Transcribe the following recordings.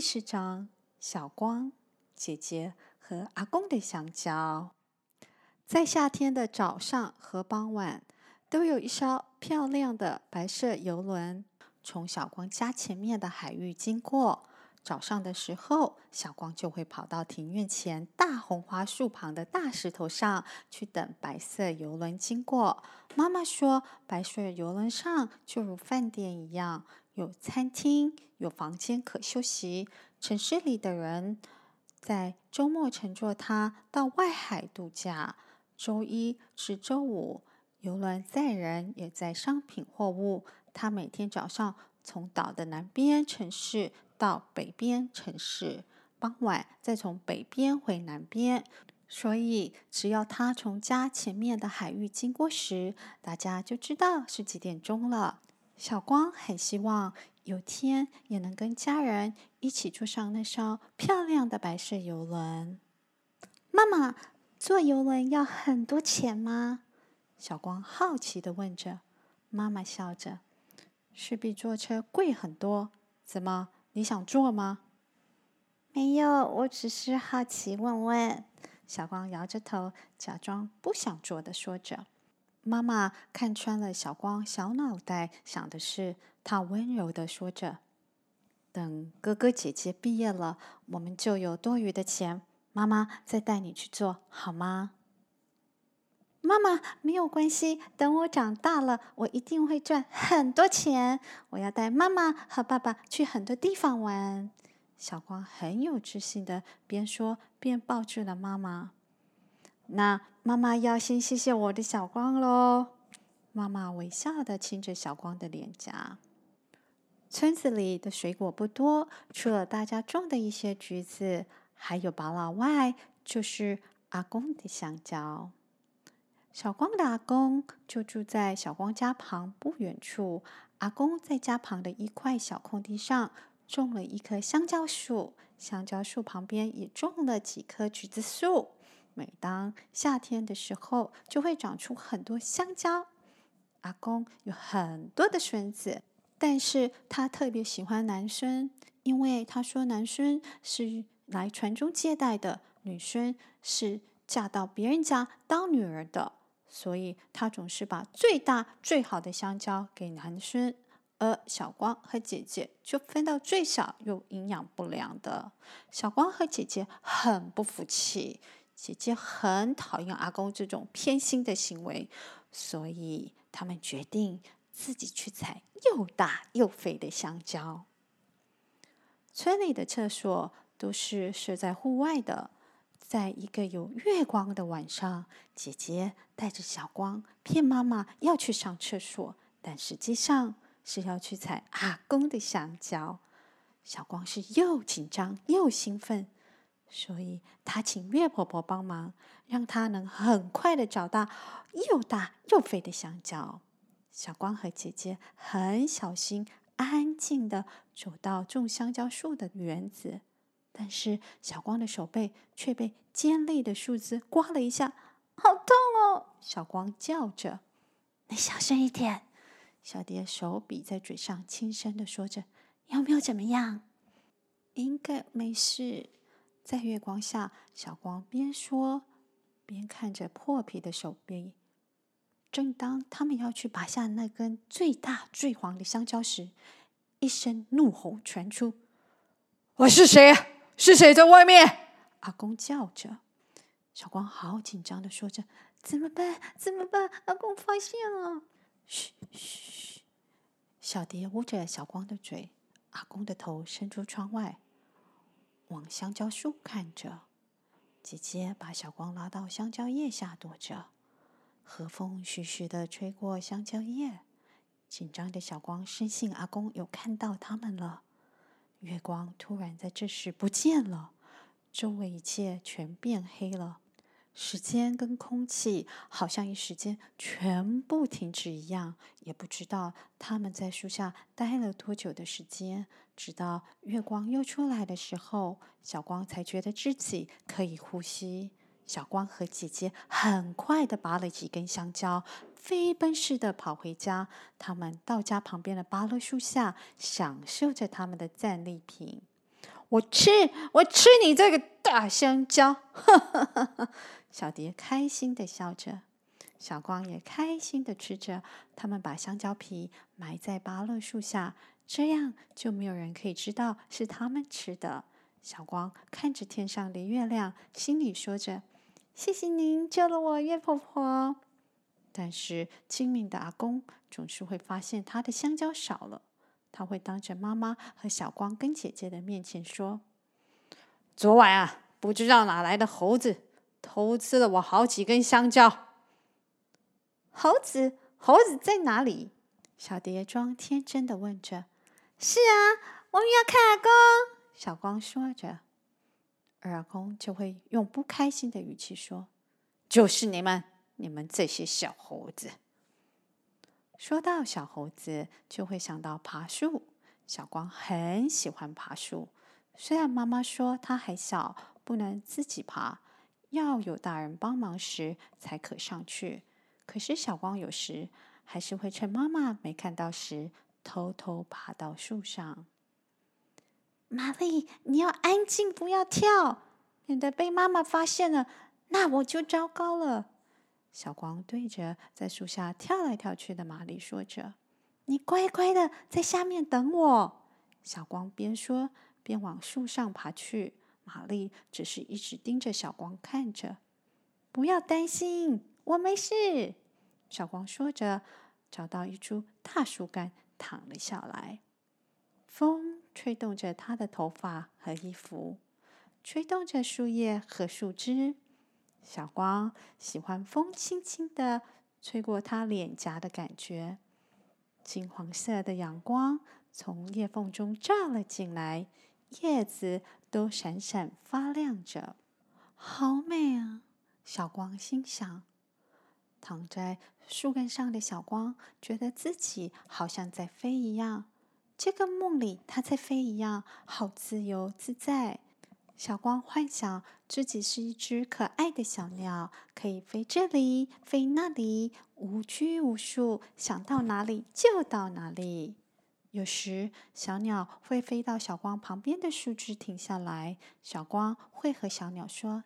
第十章：小光、姐姐和阿公的香蕉。在夏天的早上和傍晚，都有一艘漂亮的白色游轮从小光家前面的海域经过。早上的时候，小光就会跑到庭院前大红花树旁的大石头上去等白色游轮经过。妈妈说，白色游轮上就如饭店一样，有餐厅，有房间可休息。城市里的人在周末乘坐它到外海度假。周一至周五，游轮载人也在商品货物。它每天早上从岛的南边城市。到北边城市，傍晚再从北边回南边。所以，只要他从家前面的海域经过时，大家就知道是几点钟了。小光很希望有天也能跟家人一起坐上那艘漂亮的白色游轮。妈妈，坐游轮要很多钱吗？小光好奇的问着。妈妈笑着：“是比坐车贵很多。怎么？”你想坐吗？没有，我只是好奇问问。小光摇着头，假装不想坐的说着。妈妈看穿了小光小脑袋想的是，她温柔的说着：“等哥哥姐姐毕业了，我们就有多余的钱，妈妈再带你去做，好吗？”妈妈，没有关系。等我长大了，我一定会赚很多钱。我要带妈妈和爸爸去很多地方玩。小光很有自信的边说边抱住了妈妈。那妈妈要先谢谢我的小光喽。妈妈微笑的亲着小光的脸颊。村子里的水果不多，除了大家种的一些橘子，还有芭乐外，就是阿公的香蕉。小光的阿公就住在小光家旁不远处。阿公在家旁的一块小空地上种了一棵香蕉树，香蕉树旁边也种了几棵橘子树。每当夏天的时候，就会长出很多香蕉。阿公有很多的孙子，但是他特别喜欢男孙，因为他说男孙是来传宗接代的，女孙是嫁到别人家当女儿的。所以他总是把最大最好的香蕉给男孙，而小光和姐姐就分到最小又营养不良的。小光和姐姐很不服气，姐姐很讨厌阿公这种偏心的行为，所以他们决定自己去采又大又肥的香蕉。村里的厕所都是设在户外的。在一个有月光的晚上，姐姐带着小光骗妈妈要去上厕所，但实际上是要去采阿公的香蕉。小光是又紧张又兴奋，所以他请月婆婆帮忙，让她能很快的找到又大又肥的香蕉。小光和姐姐很小心、安静的走到种香蕉树的园子。但是小光的手背却被尖利的树枝刮了一下，好痛哦！小光叫着：“你小声一点。”小蝶手比在嘴上，轻声的说着：“有没有怎么样？”“应该没事。”在月光下，小光边说边看着破皮的手臂。正当他们要去拔下那根最大最黄的香蕉时，一声怒吼传出：“我是谁？”是谁在外面？阿公叫着，小光好紧张的说着：“怎么办？怎么办？阿公发现了！”嘘嘘，小蝶捂着小光的嘴，阿公的头伸出窗外，往香蕉树看着。姐姐把小光拉到香蕉叶下躲着，和风徐徐的吹过香蕉叶，紧张的小光深信阿公有看到他们了。月光突然在这时不见了，周围一切全变黑了，时间跟空气好像一时间全部停止一样，也不知道他们在树下待了多久的时间。直到月光又出来的时候，小光才觉得自己可以呼吸。小光和姐姐很快的拔了几根香蕉，飞奔似的跑回家。他们到家旁边的芭乐树下，享受着他们的战利品。我吃，我吃你这个大香蕉！”哈哈哈哈小蝶开心的笑着，小光也开心的吃着。他们把香蕉皮埋在芭乐树下，这样就没有人可以知道是他们吃的。小光看着天上的月亮，心里说着：“谢谢您救了我，月婆婆。”但是精明的阿公总是会发现他的香蕉少了，他会当着妈妈和小光跟姐姐的面前说：“昨晚啊，不知道哪来的猴子偷吃了我好几根香蕉。”猴子，猴子在哪里？小蝶装天真的问着。“是啊，我们要看阿公。”小光说着，而阿公就会用不开心的语气说：“就是你们。”你们这些小猴子，说到小猴子，就会想到爬树。小光很喜欢爬树，虽然妈妈说他还小，不能自己爬，要有大人帮忙时才可上去。可是小光有时还是会趁妈妈没看到时，偷偷爬到树上。玛丽，你要安静，不要跳，免得被妈妈发现了，那我就糟糕了。小光对着在树下跳来跳去的玛丽说着：“你乖乖的在下面等我。”小光边说边往树上爬去，玛丽只是一直盯着小光看着。“不要担心，我没事。”小光说着，找到一株大树干躺了下来。风吹动着他的头发和衣服，吹动着树叶和树枝。小光喜欢风轻轻的吹过他脸颊的感觉，金黄色的阳光从裂缝中照了进来，叶子都闪闪发亮着，好美啊！小光心想。躺在树干上的小光觉得自己好像在飞一样，这个梦里他在飞一样，好自由自在。小光幻想自己是一只可爱的小鸟，可以飞这里，飞那里，无拘无束，想到哪里就到哪里。有时，小鸟会飞到小光旁边的树枝停下来，小光会和小鸟说：“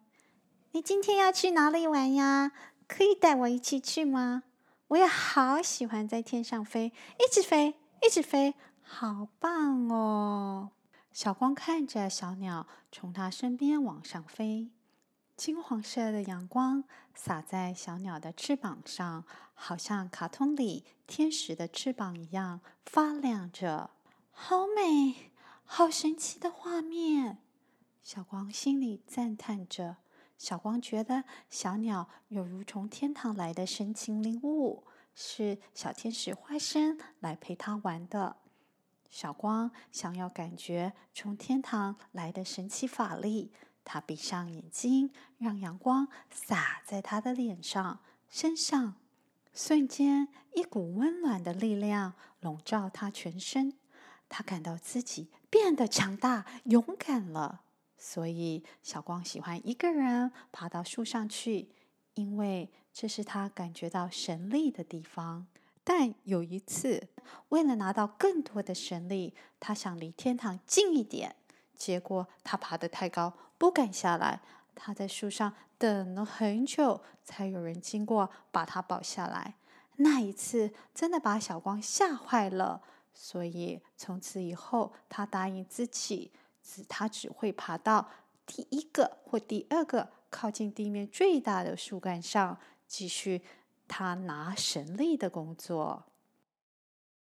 你今天要去哪里玩呀？可以带我一起去吗？我也好喜欢在天上飞，一直飞，一直飞，好棒哦！”小光看着小鸟从他身边往上飞，金黄色的阳光洒在小鸟的翅膀上，好像卡通里天使的翅膀一样发亮着，好美，好神奇的画面。小光心里赞叹着。小光觉得小鸟有如从天堂来的神奇灵物，是小天使化身来陪他玩的。小光想要感觉从天堂来的神奇法力，他闭上眼睛，让阳光洒在他的脸上、身上，瞬间一股温暖的力量笼罩他全身，他感到自己变得强大、勇敢了。所以，小光喜欢一个人爬到树上去，因为这是他感觉到神力的地方。但有一次，为了拿到更多的神力，他想离天堂近一点。结果他爬得太高，不敢下来。他在树上等了很久，才有人经过把他抱下来。那一次真的把小光吓坏了。所以从此以后，他答应自己，只他只会爬到第一个或第二个靠近地面最大的树干上，继续。他拿神力的工作。